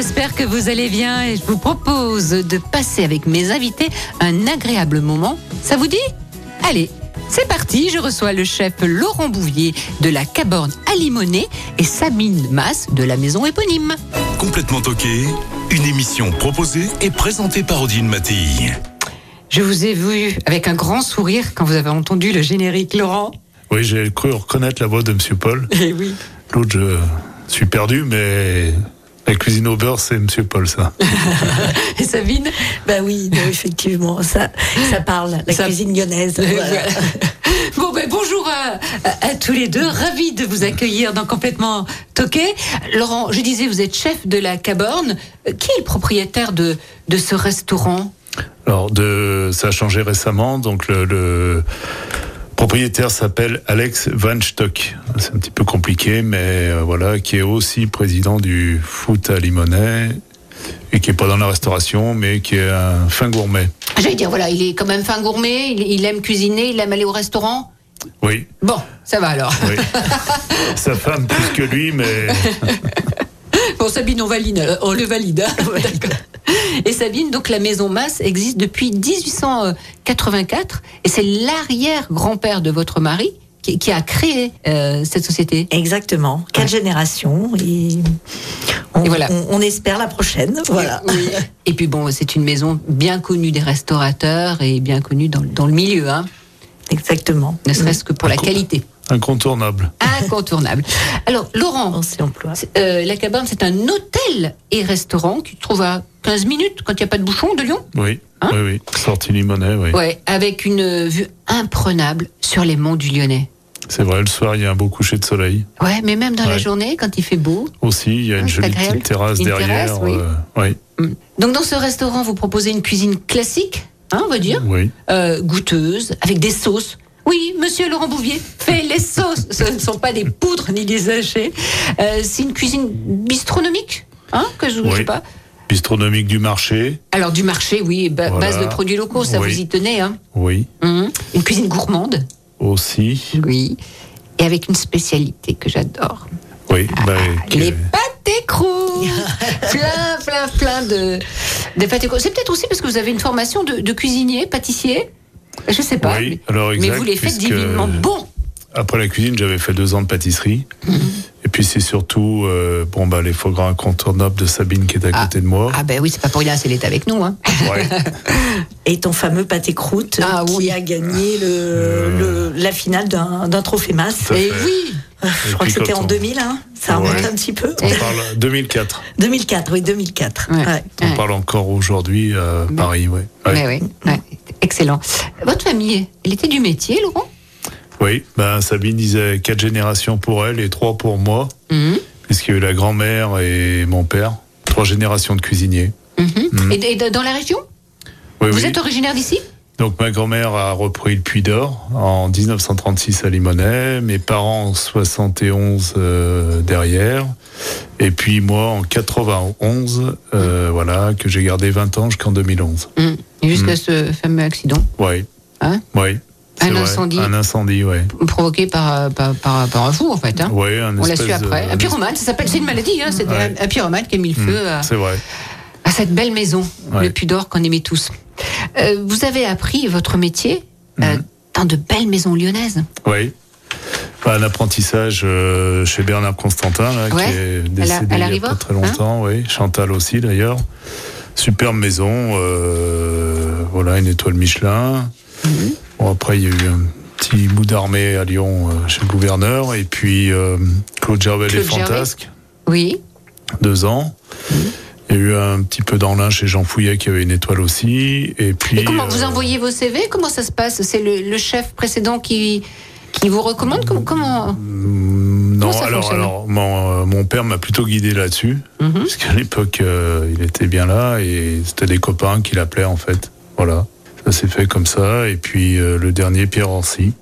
J'espère que vous allez bien et je vous propose de passer avec mes invités un agréable moment. Ça vous dit? Allez, c'est parti, je reçois le chef Laurent Bouvier de la Caborne à Limonest et Sabine Masse de la maison éponyme. Complètement toqué, une émission proposée et présentée par Odile Mattei. Je vous ai vu avec un grand sourire quand vous avez entendu le générique Laurent. Oui, j'ai cru reconnaître la voix de Monsieur Paul. Eh oui. L'autre, je suis perdu, mais la cuisine au beurre, c'est Monsieur Paul, ça. Et Sabine Bah oui, non, effectivement, ça, ça parle, la Ça- cuisine lyonnaise. Voilà. Bon, ben, bonjour à, à- à tous les deux. Ravi de vous accueillir dans Complètement Toqué. Laurent, je disais, vous êtes chef de la Caborne. Euh, Qui est le propriétaire de, de ce restaurant? Alors, de, ça a changé récemment, donc le, le propriétaire s'appelle Alex Van Stock. C'est un petit peu compliqué, mais euh, voilà, qui est aussi président du foot à Limonest et qui est pas dans la restauration, mais qui est un fin gourmet. J'allais dire, voilà, il est quand même fin gourmet, il, il aime cuisiner, il aime aller au restaurant. Oui, Bon, ça va alors. oui. Sa femme plus que lui, mais Bon, Sabine, on valide, euh, on le valide. hein. D'accord. Et Sabine, donc la maison Masse existe depuis 1884 et c'est l'arrière-grand-père de votre mari qui, qui a créé euh, cette société. Exactement. Quatre générations. Et on, Et voilà. on, on espère la prochaine. Voilà. Oui. Et puis bon, c'est une maison bien connue des restaurateurs et bien connue dans, dans le milieu, hein, Exactement. ne serait-ce que pour la qualité. Incontournable. Incontournable. Alors, Laurent, euh, la cabane, c'est un hôtel et restaurant qui se trouve à 15 minutes quand il n'y a pas de bouchon de Lyon. Oui, Hein oui, oui. Sortie Limonest, oui. Ouais, avec une vue imprenable sur les monts du Lyonnais. C'est vrai, le soir, il y a un beau coucher de soleil. Ouais, mais même dans la journée, quand il fait beau. Aussi, il y a une jolie petite terrasse Une derrière. terrasse, oui. euh, oui, Mm. Donc, dans ce restaurant, vous proposez une cuisine classique, hein, on va dire, oui. euh, goûteuse, avec des sauces. Oui, monsieur Laurent Bouvier fait les sauces. Ce ne sont pas des poudres ni des sachets. Euh, c'est une cuisine bistronomique, hein, que je ne Oui. sais pas. Bistronomique du marché, Alors, du marché, oui, ba- Voilà. base de produits locaux, ça Oui. vous y tenez. Hein. oui, Mhm. Une cuisine gourmande, aussi. oui. Et avec une spécialité que j'adore. Oui, bah, Ah, Les que- pâtés croûtes Plein, plein, plein de, de pâtés croûtes. C'est peut-être aussi parce que vous avez une formation de, de cuisinier, pâtissier? Je sais pas. Oui, mais, alors mais exact, vous les faites divinement bon. Après la cuisine, j'avais fait deux ans de pâtisserie. Mhm. Et puis c'est surtout euh, bon bah les foie gras incontournables de Sabine qui est à Ah. côté de moi. Ah ben oui, c'est pas pour rien, c'est l'État avec nous. Hein. Ouais. Et ton fameux pâté croûte Ah qui oui. a gagné le, le- la finale d'un d'un trophée masse. Tout à Et oui Je crois que c'était en on- 2000, hein ça remonte Ouais. un petit peu. On parle 2004. 2004, oui, 2004. Ouais. Ouais. On Ouais. parle encore aujourd'hui à Paris, ouais. Ouais. Mais oui, ouais, excellent. Votre famille, elle était du métier, Laurent? Oui, ben Sabine disait quatre générations pour elle et trois pour moi, Mhm, puisqu'il y a eu la grand-mère et mon père, trois générations de cuisiniers. mhm. Mhm. Et, et dans la région? Oui, Vous oui. êtes originaire d'ici? Donc ma grand-mère a repris le Puy d'Or en 1936 à Limonest, mes parents en 71 euh, derrière, et puis moi en 91, euh, voilà, que j'ai gardé 20 ans jusqu'en 2011. Mhm. Jusqu'à Mhm. ce fameux accident? Oui. Hein? Oui. Un vrai. incendie. Un incendie, oui. provoqué par, euh, par, par, par un fou, en fait. Hein. Ouais, un On l'a su après. de- Un pyromane, ça s'appelle, c'est une maladie, hein. C'était Ouais. un, pyromane qui a mis le Hmm, feu à, C'est vrai. à cette belle maison, Ouais. le Pudor qu'on aimait tous. Euh, vous avez appris votre métier euh, Mhm. dans de belles maisons lyonnaises. Oui. Bah, un apprentissage euh, chez Bernard Constantin, là, Ouais. qui est À la- décédé à la il y a pas très longtemps. oui. Chantal aussi, d'ailleurs. Superbe maison. voilà, une étoile Michelin. Mhm. Bon, après, il y a eu un petit bout d'armée à Lyon chez le gouverneur. Et puis, Claude Gervais Claude les Gervais. Fantasques, Oui. deux ans. Mhm. Il y a eu un petit peu d'Anlin chez Jean Fouillet qui avait une étoile aussi. Et puis. Et comment vous euh, envoyez vos CV Comment ça se passe? C'est le, le chef précédent qui, qui vous recommande? Comment, comment Mm, Non, Comment alors, alors mon, euh, mon père m'a plutôt guidé là-dessus, Mhm. parce qu'à l'époque, euh, il était bien là et c'était des copains qui l'appelaient en fait. Voilà, ça s'est fait comme ça. Et puis euh, le dernier, Pierre Orsi.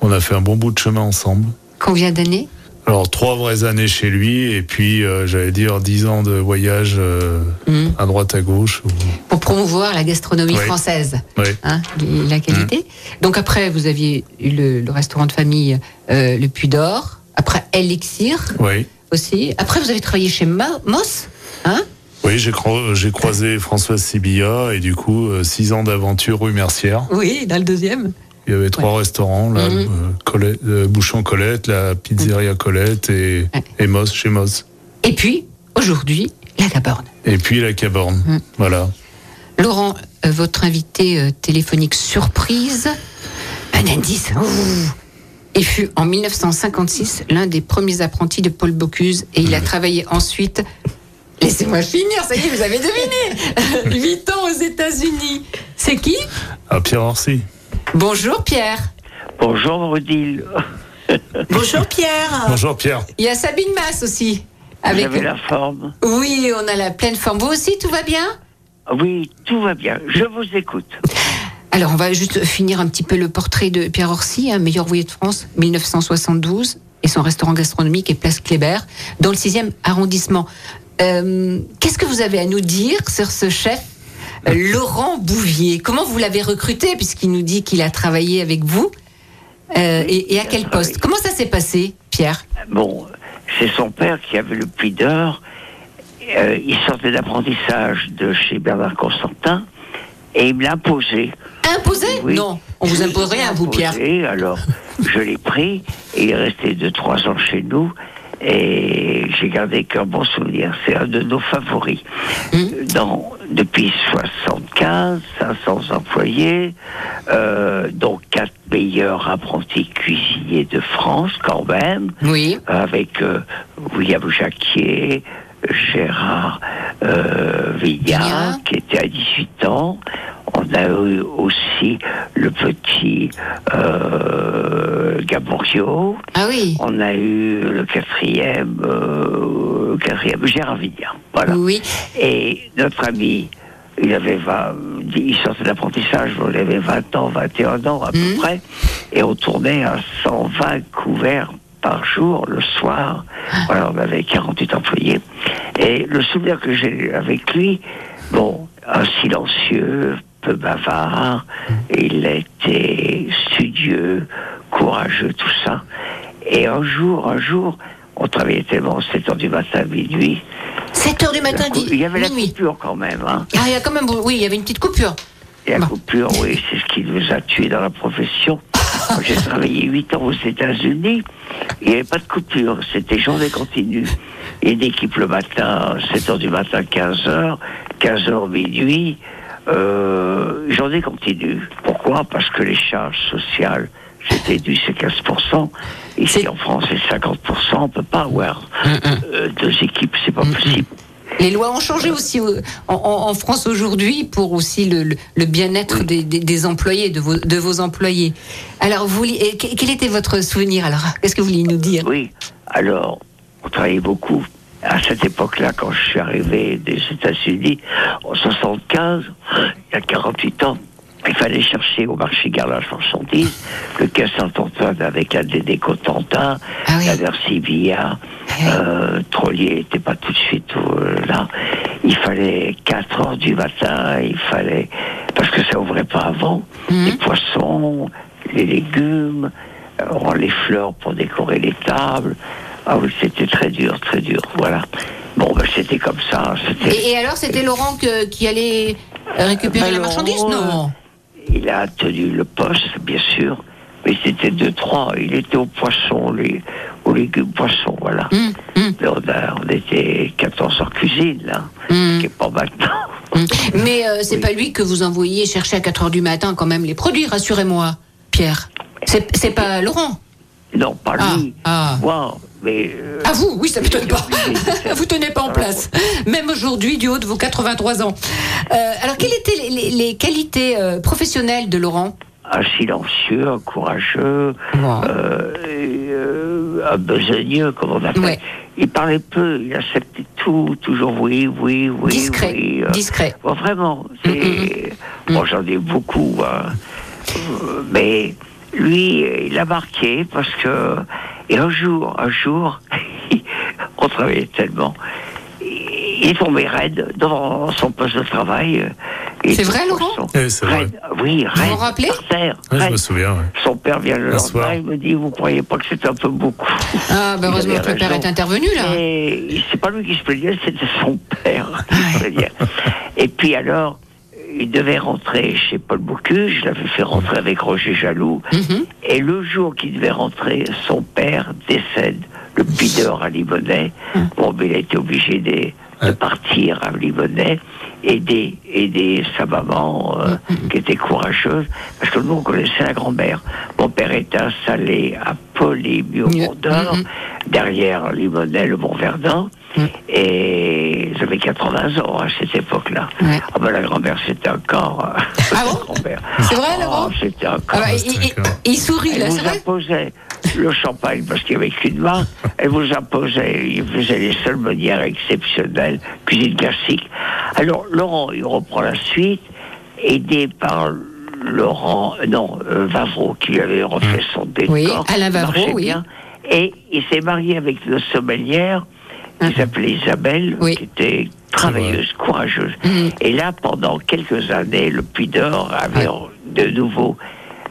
On a fait un bon bout de chemin ensemble. Combien d'années? Alors trois vraies années chez lui et puis euh, j'allais dire dix ans de voyage euh, Mhm. à droite à gauche. ou- Pour promouvoir la gastronomie Oui. française. Ouais. hein, la qualité. Donc après, vous aviez eu le, le restaurant de famille euh, Le Puy d'Or. Après, Elixir Oui. aussi. Après, vous avez travaillé chez Mo- Moss. Hein? Oui, j'ai cro- j'ai croisé Françoise Sibilla et du coup six ans d'aventure rue Mercière. oui, dans le deuxième. Il y avait trois restaurants, là, Mhm. euh, Colette- euh, Bouchon Colette, la pizzeria Colette et, Ouais. et Moss chez Moss. Et puis, aujourd'hui, la Gaborne. Et puis la Caborne. Mhm. Voilà. Laurent, euh, votre invité euh, téléphonique surprise, un indice. Ouh. Il fut en 1956 l'un des premiers apprentis de Paul Bocuse et il a travaillé ensuite. Laissez-moi finir, ça y est, vous avez deviné. Huit ans aux États-Unis. C'est qui? À Pierre Orsi. Bonjour Pierre. Bonjour Odile. Bonjour Pierre. Bonjour Pierre. Il y a Sabine Masse aussi. Vous Avec... avez la forme Oui, on a la pleine forme. Vous aussi, tout va bien? Oui, tout va bien. Je vous écoute. Alors, on va juste finir un petit peu le portrait de Pierre Orsi, un meilleur ouvrier de France, 1972, et son restaurant gastronomique est Place Kléber, dans le 6e arrondissement. Euh, Qu'est-ce que vous avez à nous dire sur ce chef Laurent Bouvier Comment vous l'avez recruté, puisqu'il nous dit qu'il a travaillé avec vous Euh, et, et à quel poste? Comment ça s'est passé, Pierre? Bon, c'est son père qui avait le puits d'or. Euh, il sortait d'apprentissage de chez Bernard Constantin et il me l'a imposé. Imposé? Oui. Non, on vous impose rien, vous, Pierre. Alors, je l'ai pris et il est resté deux, trois ans chez nous. Et j'ai gardé qu'un bon souvenir. C'est un de nos favoris. Hum. Dans, depuis 75, 500 employés, euh, dont quatre meilleurs apprentis cuisiniers de France quand même, Oui. avec euh, William Jacquier, Gérard euh, Vignac. qui était à 18 ans. On a eu aussi le petit euh, Gaborio. Ah oui. On a eu le quatrième, euh, quatrième Gérard. Voilà. Oui. Et notre ami, il avait 20, il sortait d'apprentissage, il avait 20 ans, 21 ans à peu Mhm. près, et on tournait à 120 couverts par jour le soir. Voilà, on avait 48 employés. Et le souvenir que j'ai avec lui, bon, un silencieux, peu bavard, il était studieux, courageux, tout ça. Et un jour, un jour, on travaillait tellement 7 heures du matin, minuit, 7 heures du matin, la cou- dix- il y avait la minuit. coupure quand même, hein. Ah, il y a quand même, oui, il y avait une petite coupure. Et la Bon. coupure, oui, c'est ce qui nous a tués dans la profession. J'ai travaillé 8 ans aux États-Unis, il n'y avait pas de coupure, c'était journée continue. Et une équipe le matin, 7 heures du matin, 15 heures, 15 heures minuit, euh, journée continue. Pourquoi? Parce que les charges sociales, c'était dû, c'est 15%. Ici en France, c'est 50%. On peut pas avoir euh, deux équipes, c'est pas possible. Les lois ont changé aussi euh, en, France aujourd'hui pour aussi le, le- le bien-être des, des- des employés, de vos, de vos employés. Alors, vous, quel était votre souvenir Alors, qu'est-ce que vous vouliez nous dire? Oui, alors, on travaillait beaucoup. À cette époque-là, quand je suis arrivé des États-Unis, en 75, il y a 48 ans, il fallait chercher au marché Garlage marchandises le quai Saint-Antoine avec la Dédé Cotentin, Ah oui. la Ah oui. euh, Trollier n'était pas tout de suite euh, là. Il fallait 4 heures du matin, il fallait... Parce que ça ouvrait pas avant. Mhm. Les poissons, les légumes, euh, les fleurs pour décorer les tables. Ah oui, c'était très dur, très dur, voilà. Bon, ben, c'était comme ça. Et, et alors, c'était Laurent que- qui allait récupérer Ben, la marchandise Laurent, Non. Il a tenu le poste, bien sûr, mais c'était deux, trois. Il était aux poissons, les, aux légumes poissons, voilà. Hum, hum, Mais on, a- on était 14 en cuisine, là, hum, qui est pas maintenant. Mais euh, c'est pas lui que vous envoyez chercher à 4 heures du matin quand même les produits, rassurez-moi, Pierre. C'est pas Laurent Non, pas Ah, lui. ah. Moi, mais... euh, Ah vous, oui, ça ne m'étonne pas. vous tenez pas en place, même aujourd'hui du haut de vos 83 ans. Euh, alors, quelles étaient les, les- les qualités euh, professionnelles de Laurent? Un silencieux, un courageux, et, euh, un besogneux, comme on appelle. Ouais. il parlait peu, il acceptait tout, toujours oui, oui, oui. Discret, oui, discret. Bon, vraiment, c'est. Mm, Bon, j'en ai beaucoup, hein. Mais lui, euh, il a marqué parce que. Et un jour, un jour, on travaillait tellement. Il est tombé raide dans son poste de travail. euh, C'est vrai, Laurent son- Eh, c'est vrai. raide, Oui, raide. vous rappelez terre, je me souviens. ouais. Son père vient le lendemain, soir. il me dit, vous croyez pas que c'est un peu beaucoup Ah, bah heureusement que le père est intervenu, là. Et c'est pas lui qui se plaignait, c'était son père qui se plaignait. Et puis alors, il devait rentrer chez Paul Bocuse, je l'avais fait rentrer avec Roger Jaloux. Mhm. Et le jour qu'il devait rentrer, son père décède, le pideur à Limonest. Hum. Bon, mais il a été obligé de, partir à Limonest, aider, aider sa maman, euh, Hum, qui était courageuse, parce que nous, on connaissait la grand-mère. Mon père était installé à au. Mont d'Or, Mhm. derrière Limonest, le Mont Verdun. Hum. Et j'avais 80 ans à cette époque-là. Ouais. Ah ben, la grand-mère, c'était encore... euh, Ah bon. C'est vrai, Laurent Oh, C'était encore... Ah bah, il, il- il sourit, là, c'est vrai le champagne parce qu'il n'y avait qu'une main. Elle vous imposait, il faisait les seules manières exceptionnelles, cuisine classique. Alors, Laurent, il reprend la suite, aidé par Laurent, non, euh, Vavreau, qui lui avait refait son décor. Oui, Alain Vavreau, oui. bien. Et il s'est marié avec une sommelière qui Mhm. s'appelait Isabelle, Oui. qui était travailleuse, courageuse. Mhm. Et là, pendant quelques années, le Puy d'Or avait de nouveau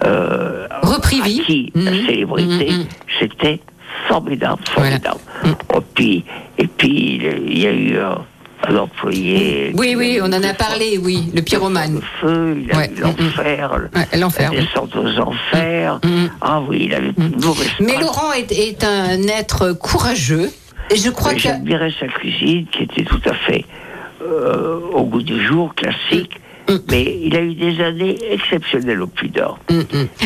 euh, Repris vie. acquis la Mhm. célébrité. Mhm. C'était formidable, formidable. Mhm. Et puis, et puis, il y a eu un employé. Oui, qui oui, on en a parlé, oui, le pyromane. Le feu, il a Ouais. eu l'enfer, le- Ouais, l'enfer, la oui. descente aux enfers. Ah oui, il avait une mauvaise Mais. Laurent est, est un être courageux. Et je crois que. J'admirais sa cuisine qui était tout à fait euh, au goût du jour, classique. Mais il a eu des années exceptionnelles au Puy d'Or.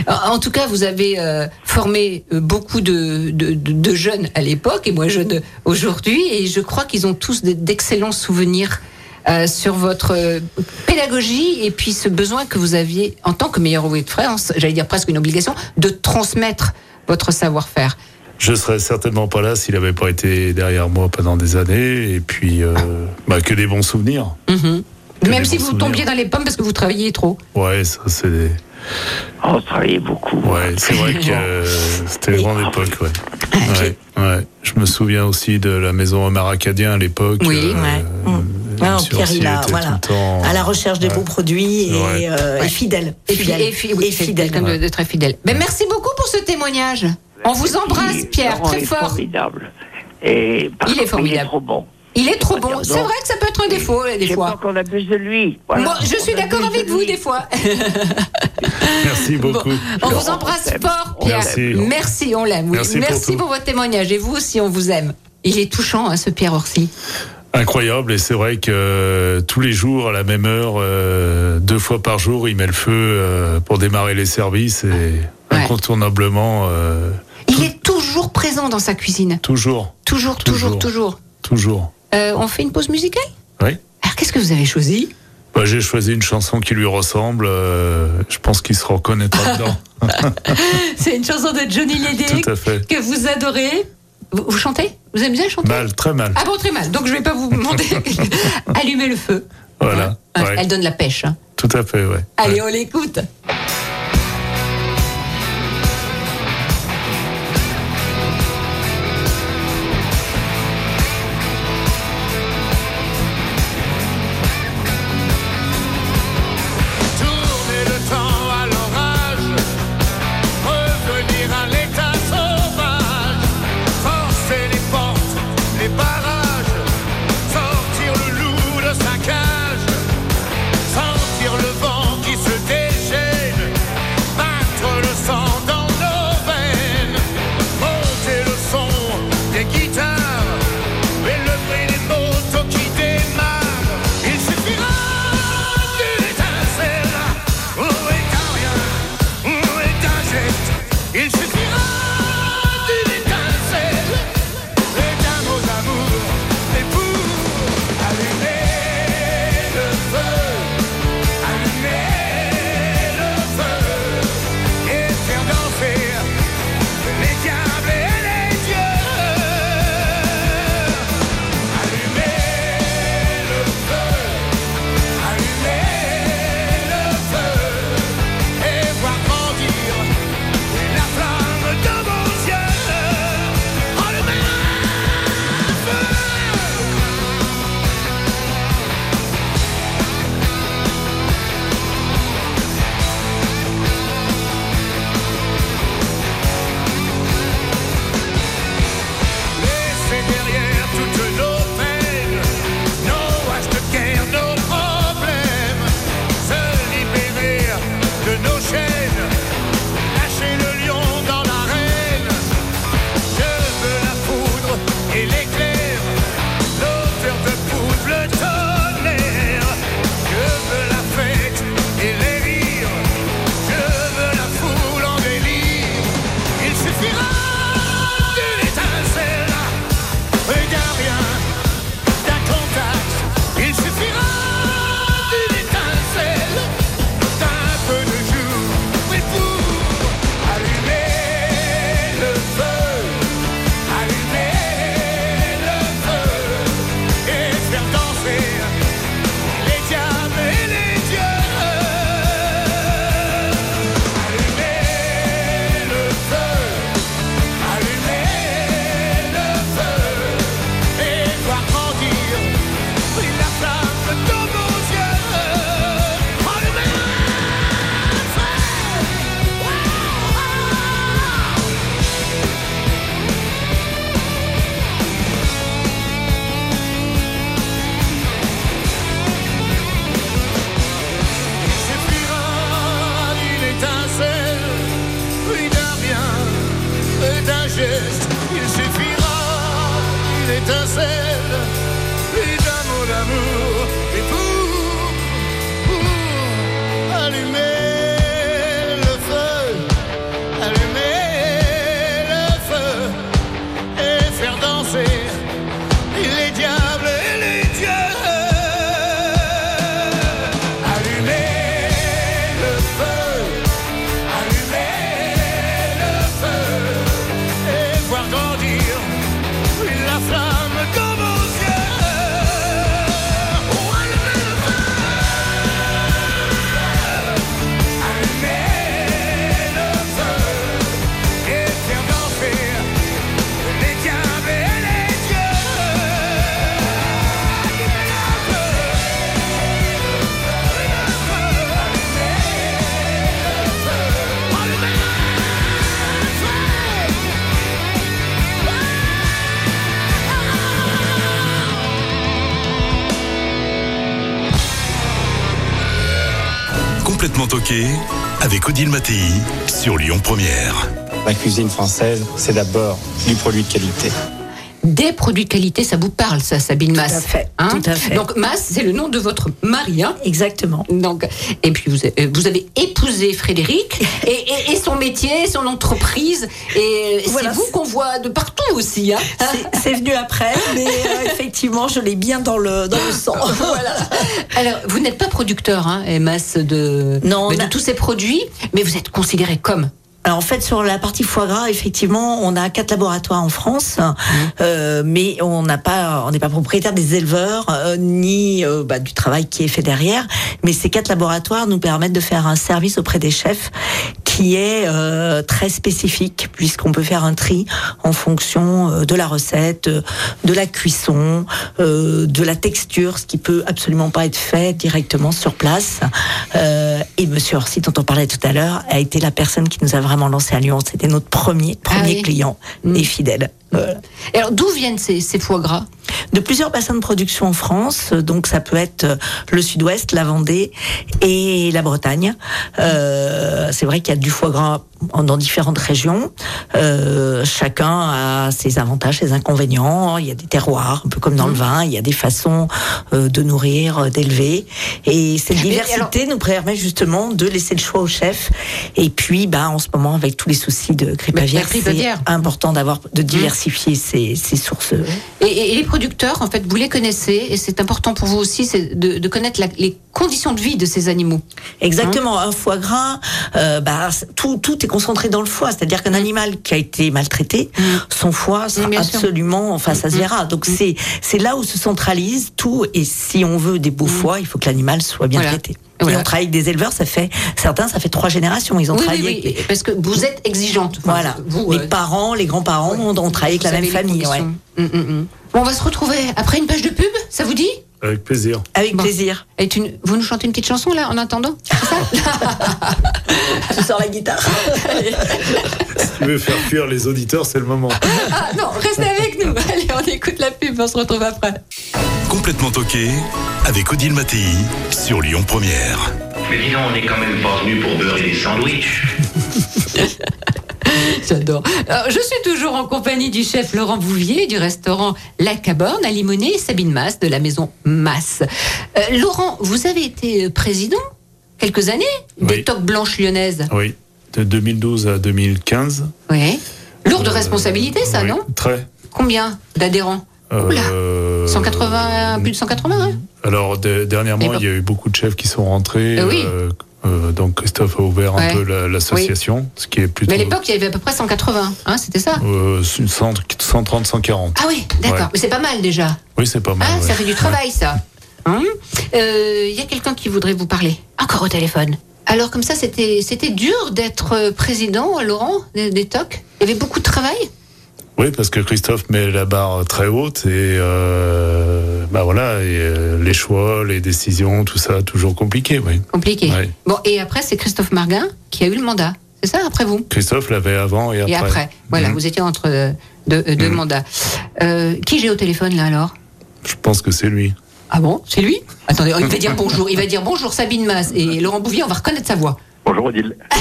En tout cas, vous avez euh, formé euh, beaucoup de, de, jeunes à l'époque, et moi jeune aujourd'hui, et je crois qu'ils ont tous de- d'excellents souvenirs euh, sur votre euh, pédagogie et puis ce besoin que vous aviez en tant que meilleur ouvrier de France, j'allais dire presque une obligation, de transmettre votre savoir-faire. Je serais certainement pas là s'il n'avait pas été derrière moi pendant des années. Et puis, euh, bah, que des bons souvenirs. Mhm. Que Même si vous souvenirs. tombiez dans les pommes parce que vous travailliez trop. Ouais, ça c'est. des- Oh, on travaillait beaucoup. Ouais, c'est vrai que euh, c'était une grande époque, ouais. ouais. ouais. Je me souviens aussi de la maison Omar Acadien à l'époque. Oui, ouais. euh, Mm. Ah, Monsieur Pierre, il a, était voilà, tout le temps- à la recherche des Ouais. bons produits et, Ouais. euh, Ouais. et fidèle. Et, fi- Fidèle. et fi- oui, Et c'est fidèle. quelqu'un de, de très fidèle. Ben, merci beaucoup pour ce témoignage. On vous embrasse, Pierre, très est fort. formidable. Et par Il est formidable. Il est trop bon. Il est trop bon. C'est vrai que ça peut être un défaut, des fois. qu'on abuse de lui. Voilà. Moi, je suis d'accord avec de vous, lui. des fois. Merci beaucoup. On vous embrasse fort, Pierre. t'aime. Merci, on l'aime. oui. Merci pour Merci votre témoignage. Et vous aussi, on vous aime. Il est touchant, hein, ce Pierre Orsi. Incroyable, et c'est vrai que euh, tous les jours, à la même heure, euh, deux fois par jour, il met le feu euh, pour démarrer les services et Ouais. incontournablement, euh, Il est toujours présent dans sa cuisine. toujours, Toujours, toujours, toujours. toujours. Euh, on fait une pause musicale Oui. Alors, qu'est-ce que vous avez choisi Bah, J'ai choisi une chanson qui lui ressemble, euh, je pense qu'il se reconnaîtra dedans. C'est une chanson de Johnny Hallyday que vous adorez. Vous, vous chantez Vous aimez bien chanter Mal, très mal. Ah bon, très mal. Donc je vais pas vous demander. Allumez le feu. Voilà. Hein, Ouais. Elle donne la pêche. hein. Tout à fait, ouais. Allez, Ouais. on l'écoute. Avec Odile Mattei sur Lyon Première. La cuisine française, c'est d'abord du produit de qualité. Des produits de qualité, ça vous parle, ça, Sabine Tout Masse à fait, hein tout à fait. Donc, Masse, c'est le nom de votre mari, hein Exactement. Donc, et puis vous, avez- vous avez épousé Frédéric et, et- et son métier, son entreprise, et Voilà. c'est vous qu'on voit de partout aussi. Hein C'est- venu après, mais euh, effectivement, je l'ai bien dans le, dans le sang. voilà. Alors, vous n'êtes pas producteur, hein, de, Non, de a- tous ces produits, mais vous êtes considéré comme. Alors en fait sur la partie foie gras, effectivement, on a quatre laboratoires en France, euh, mais on n'a pas, on n'est pas propriétaire des éleveurs euh, ni euh, bah, du travail qui est fait derrière. Mais ces quatre laboratoires nous permettent de faire un service auprès des chefs qui est euh, très spécifique puisqu'on peut faire un tri en fonction euh, de la recette, euh, de la cuisson, euh, de la texture, ce qui peut absolument pas être fait directement sur place. Euh, et Monsieur Orsi, dont on parlait tout à l'heure, a été la personne qui nous a vraiment lancé à Lyon. C'était notre premier premier Ah oui. client Mm. et fidèle. Voilà Et alors, d'où viennent ces, ces foie gras? De plusieurs bassins de production en France. Donc ça peut être euh, le Sud-Ouest, la Vendée et la Bretagne. Euh, c'est vrai qu'il y a du foie gras dans différentes régions. Euh, chacun a ses avantages, ses inconvénients. Il y a des terroirs, un peu comme dans le vin. Il y a des façons euh, de nourrir, euh, d'élever. Et cette Mais diversité nous permet justement de laisser le choix au chef. Et puis, bah, en ce moment, avec tous les soucis de grippe Bah, aviaire, c'est important d'avoir de diversifier ses, ses sources. Et, et- et les producteurs, en fait, vous les connaissez, et c'est important pour vous aussi c'est de, de connaître la- les conditions de vie de ces animaux. Exactement, un foie gras, euh, bah, tout, tout est concentré dans le foie. C'est-à-dire qu'un animal qui a été maltraité, son foie sera Mm, absolument, enfin, ça se verra. Donc c'est c'est là où se centralise tout. Et si on veut des beaux foies, il faut que l'animal soit bien Voilà. traité. Voilà. On travaille avec des éleveurs, ça fait certains, ça fait trois générations. Ils ont Oui, travaillé oui, avec parce que vous êtes exigeante. Voilà, Vous, les euh, parents, les grands-parents ont, ont travaillé avec la même famille. ouais. hum, hum. Bon, on va se retrouver après une page de pub, ça vous dit? Avec plaisir. Avec Bon. plaisir. Et tu- Vous nous chantez une petite chanson là en attendant Je sors la guitare. Si tu veux faire fuir les auditeurs, c'est le moment. Ah non, restez avec nous. Allez, on écoute la pub, on se retrouve après. Complètement toqué avec Odile Mattei sur Lyon Première. Mais dis donc, on est quand même pas venu pour beurrer des sandwichs. J'adore. Je suis toujours en compagnie du chef Laurent Bouvier du restaurant La Caborne à Limonest et Sabine Masse de la maison Masse. Euh, Laurent, vous avez été euh, président quelques années des Oui. Toques Blanches Lyonnaises. Oui, de 2012 à 2015. Oui. Lourde Euh, responsabilité, ça, oui, non Très. Combien d'adhérents. Euh, 180, plus de 180, hein Alors, de- dernièrement, Et bon. il y a eu beaucoup de chefs qui sont rentrés. Euh, oui. Euh, donc, Christophe a ouvert Ouais. un peu la- l'association, ce qui est plutôt. Mais à l'époque, il y avait à peu près 180, hein, c'était ça? Euh, 100 130, 140. Ah oui, d'accord. Ouais. Mais c'est pas mal déjà. Oui, c'est pas mal. Ah, ouais. ça fait du travail, ça. Hein? Euh, Il y a quelqu'un qui voudrait vous parler. Encore au téléphone. Alors, comme ça, c'était dur d'être euh, président, Laurent, des, des TOC Il y avait beaucoup de travail? Oui, parce que Christophe met la barre très haute et euh, bah voilà, et, euh, les choix, les décisions, tout ça, toujours compliqué. Oui. Compliqué. Bon, et après, c'est Christophe Marguin qui a eu le mandat. C'est ça, après vous? Christophe l'avait avant et après. Et après. Voilà, Mhm. vous étiez entre deux, euh, deux Mhm. mandats. Euh, qui j'ai au téléphone, là, alors? Je pense que c'est lui. Ah bon? C'est lui? Attendez, il va dire bonjour. Il va dire bonjour Sabine Masse et Laurent Bouvier, on va reconnaître sa voix. Bonjour Odile.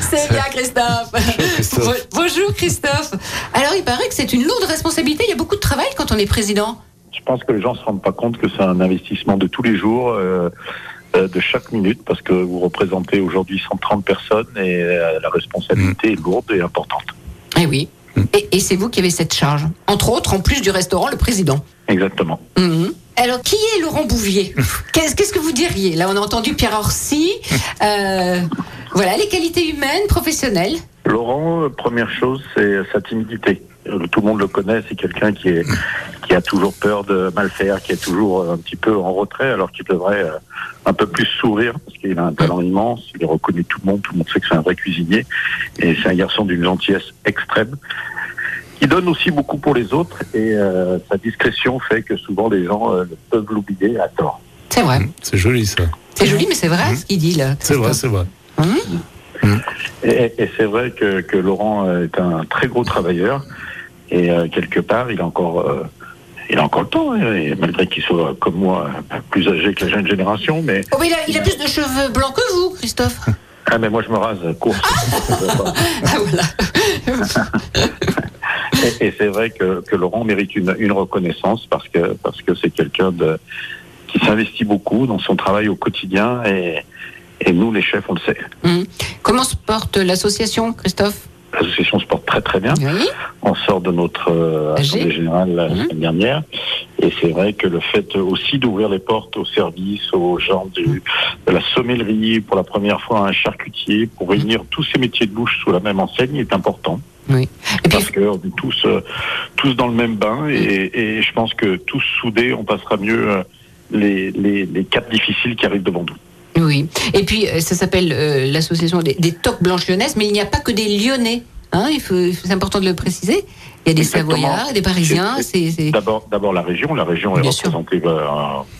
C'est bien, Christophe. Christophe. Bo- Bonjour, Christophe. Alors, il paraît que c'est une lourde responsabilité. Il y a beaucoup de travail quand on est président. Je pense que les gens ne se rendent pas compte que c'est un investissement de tous les jours, euh, euh, de chaque minute, parce que vous représentez aujourd'hui 130 personnes et euh, la responsabilité est lourde et importante. Eh oui. Et, et c'est vous qui avez cette charge. Entre autres, en plus du restaurant, le président. Exactement. Mhm. Alors, qui est Laurent Bouvier Qu'est-ce que vous diriez Là, on a entendu Pierre Orsi. Euh, voilà, les qualités humaines, professionnelles. Laurent, euh, première chose, c'est sa timidité. Euh, Tout le monde le connaît, c'est quelqu'un qui est qui a toujours peur de mal faire, qui est toujours un petit peu en retrait, alors qu'il devrait un peu plus sourire parce qu'il a un talent immense. Il est reconnu tout le monde, tout le monde sait que c'est un vrai cuisinier et c'est un garçon d'une gentillesse extrême. Qui donne aussi beaucoup pour les autres et euh, sa discrétion fait que souvent les gens euh, peuvent l'oublier à tort. C'est vrai. C'est joli ça. C'est joli, mais c'est vrai ce qu'il dit là. C'est vrai, c'est vrai. Et, et c'est vrai que, que Laurent est un très gros travailleur et euh, quelque part il a encore euh, il a encore le temps, hein, et malgré qu'il soit comme moi plus âgé que la jeune génération, mais Oh, mais il a, il a plus de cheveux blancs que vous, Christophe. ah mais moi je me rase court. Ah, voilà. Et, et c'est vrai que, que Laurent mérite une, une reconnaissance parce que parce que c'est quelqu'un de qui s'investit beaucoup dans son travail au quotidien et, et nous les chefs on le sait. Hum. Comment se porte l'association, Christophe? L'association se porte très très bien. Oui. On sort de notre euh, assemblée générale la Mhm. semaine dernière et c'est vrai que le fait aussi d'ouvrir les portes aux services, aux gens du, de la sommellerie, pour la première fois un charcutier, pour réunir tous ces métiers de bouche sous la même enseigne est important. Oui. Et puis, parce qu'on est tous, euh, tous dans le même bain et, et je pense que tous soudés, on passera mieux euh, les, les, les caps difficiles qui arrivent devant nous. oui. Et puis, euh, ça s'appelle euh, l'association des, des toques blanches lyonnaises, mais il n'y a pas que des Lyonnais. Hein, c'est important de le préciser. Il y a des Exactement. Savoyards, des Parisiens. C'est- D'abord, d'abord la région. La région est sûr. représentée euh,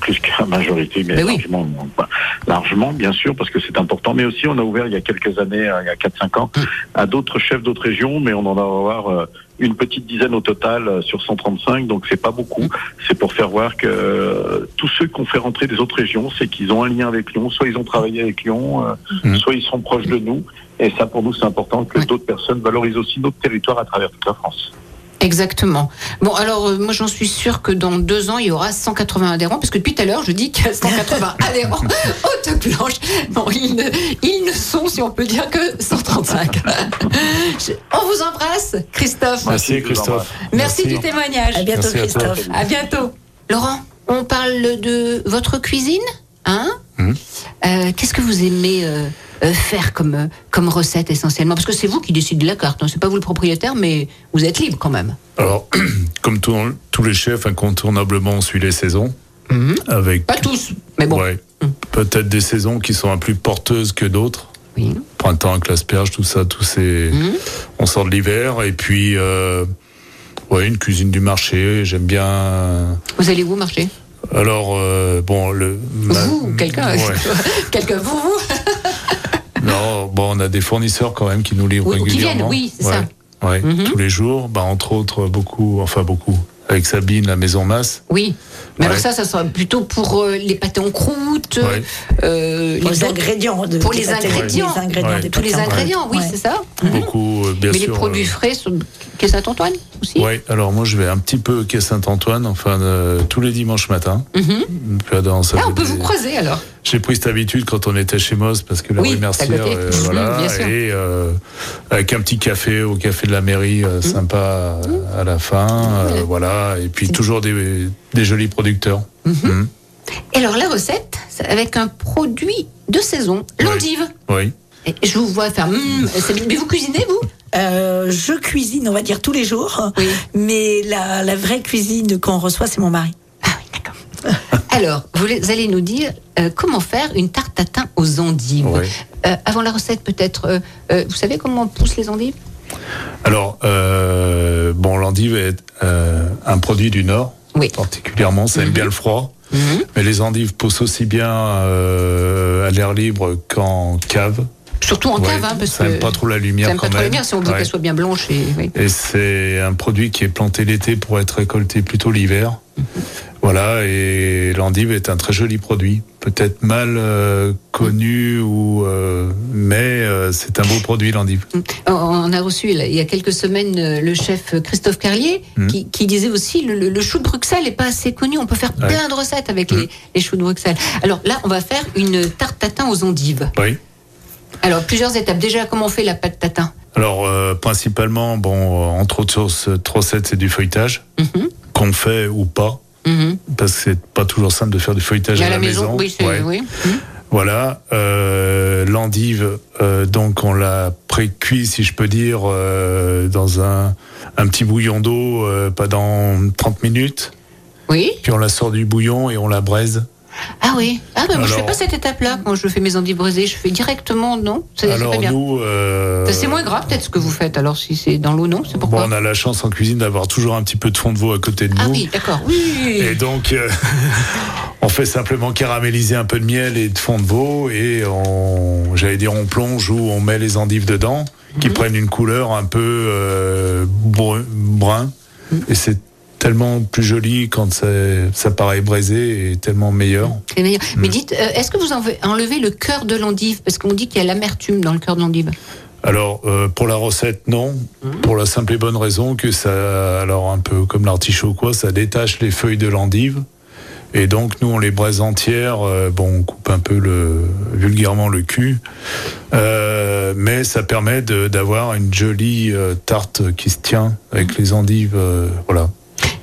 plus qu'à majorité, mais Ben oui. largement, bah, largement, bien sûr, parce que c'est important. Mais aussi, on a ouvert il y a quelques années, euh, il y a 4-5 ans, Mm. à d'autres chefs d'autres régions, mais on en va avoir euh, une petite dizaine au total sur 135, donc c'est pas beaucoup. Mm. C'est pour faire voir que euh, tous ceux qu'on fait rentrer des autres régions, c'est qu'ils ont un lien avec Lyon, soit ils ont travaillé avec Lyon, euh, Mm. soit ils sont proches de nous. Et ça, pour nous, c'est important que Ouais. d'autres personnes valorisent aussi notre territoire à travers toute la France. Exactement. Bon, alors, euh, moi, j'en suis sûre que dans deux ans, il y aura 180 adhérents, parce que depuis tout à l'heure, je dis qu'il y a 180 adhérents aux toques blanches. Bon, ils ne, ils ne sont, si on peut dire, que 135. Je- on vous embrasse, Christophe. Merci Christophe. Merci, du témoignage. À bientôt, Merci. Christophe. À bientôt. Laurent, on parle de votre cuisine, hein? Mhm. Euh, Qu'est-ce que vous aimez euh, euh, faire comme, euh, comme recette essentiellement Parce que c'est vous qui décidez de la carte, hein. c'est pas vous le propriétaire, mais vous êtes libre quand même. Alors, comme tout- tous les chefs, incontournablement, on suit les saisons. Avec Pas tous, mais bon. ouais, peut-être des saisons qui sont un plus porteuses que d'autres. Oui. Printemps avec l'asperge, tout ça, tous ces. Mhm. On sort de l'hiver et puis euh, ouais, une cuisine du marché. J'aime bien. Vous allez où marcher? Alors euh, bon le. ma- Vous, quelqu'un? Ouais. Quelqu'un, vous, vous bon, on a des fournisseurs quand même qui nous livrent Oui, ou qui régulièrement. viennent, oui, c'est ouais. ça. Ouais, Mhm. tous les jours. Bah, entre autres, beaucoup, enfin beaucoup, avec Sabine, la Maison Masse. Oui. Mais alors Ouais. ça, ça sera plutôt pour euh, les pâtés en croûte, Ouais. euh, Pour les ingrédients. De, Pour les pâtés, ingrédients. Les ingrédients Ouais. des tous les ingrédients, oui, Ouais. c'est ça. Beaucoup, euh, bien Mais sûr. les produits euh, frais sont quai Saint-Antoine aussi Ouais, alors moi je vais un petit peu au quai Saint-Antoine, enfin euh, tous les dimanches matins. Mhm. Puis, dans- ça Ah, on peut des- vous croiser alors. J'ai pris cette habitude quand on était chez Moss parce que la Oui, rue Mercière, euh, voilà, et euh, avec un petit café au café de la mairie, euh, sympa euh, à la fin, euh, Ouais. voilà, et puis toujours des, des jolis producteurs. Mhm. Et alors la recette, c'est avec un produit de saison, l'endive. Oui. Et Je vous vois faire. mais vous cuisinez vous? Euh, je cuisine, on va dire, tous les jours. Oui. Mais la, la vraie cuisine qu'on reçoit, c'est mon mari. Alors, vous allez nous dire euh, comment faire une tarte tatin aux endives. Euh, avant la recette, peut-être, euh, vous savez comment on pousse les endives? Alors, bon, l'endive est un produit du Nord, Oui. particulièrement, ça aime bien le froid. Mhm. Mais les endives poussent aussi bien à l'air libre qu'en cave. Surtout en Ouais, cave, hein, parce ça que. aime pas trop la lumière ça aime quand pas trop la même. lumière si on veut Ouais. qu'elle soit bien blanche. Et, oui. Et c'est un produit qui est planté l'été pour être récolté plutôt l'hiver. Voilà, et l'endive est un très joli produit. Peut-être mal euh, connu, ou, euh, mais euh, c'est un beau produit, l'endive. On- a reçu il y a quelques semaines le chef Christophe Carlier Mhm. qui, qui disait aussi le, le- le chou de Bruxelles n'est pas assez connu. On peut faire Ouais. plein de recettes avec les, les choux de Bruxelles. Alors là, on va faire une tarte tatin aux endives. Oui. Alors plusieurs étapes. Déjà, comment on fait la pâte tatin? Alors, principalement, bon, entre autres choses, recette, c'est du feuilletage, Mhm. qu'on fait ou pas, Mhm. parce que c'est pas toujours simple de faire du feuilletage Et à, la maison. oui, Ouais. oui. Mhm. Voilà, euh, l'endive, euh, donc on l'a pré-cuit, si je peux dire, euh, dans un, un petit bouillon d'eau euh, pendant 30 minutes. Oui. Puis on la sort du bouillon et on la braise. Ah oui. Ah ben moi je fais pas cette étape-là quand je fais mes endives braisées. Je fais directement non. Alors bien. nous, euh, C'est moins grave peut-être ce que vous faites. Alors si c'est dans l'eau, non, c'est bon, pourquoi on a la chance en cuisine d'avoir toujours un petit peu de fond de veau à côté de Ah nous. oui, d'accord. Oui. Et donc, euh, on fait simplement caraméliser un peu de miel et de fond de veau et on, j'allais dire, on plonge ou on met les endives dedans, Mhm. qui prennent une couleur un peu euh, brun. brun. Mhm. Et c'est tellement plus joli quand ça, ça paraît braisé et tellement meilleur. Mais dites, euh, est-ce que vous enlevez le cœur de l'endive? Parce qu'on dit qu'il y a l'amertume dans le cœur de l'endive. Alors euh, pour la recette non, pour la simple et bonne raison que ça, alors un peu comme l'artichaut quoi, ça détache les feuilles de l'endive et donc nous on les braise entières. euh, bon, on coupe un peu le vulgairement le cul, Euh, mais ça permet d'avoir une jolie tarte qui se tient avec les endives. voilà.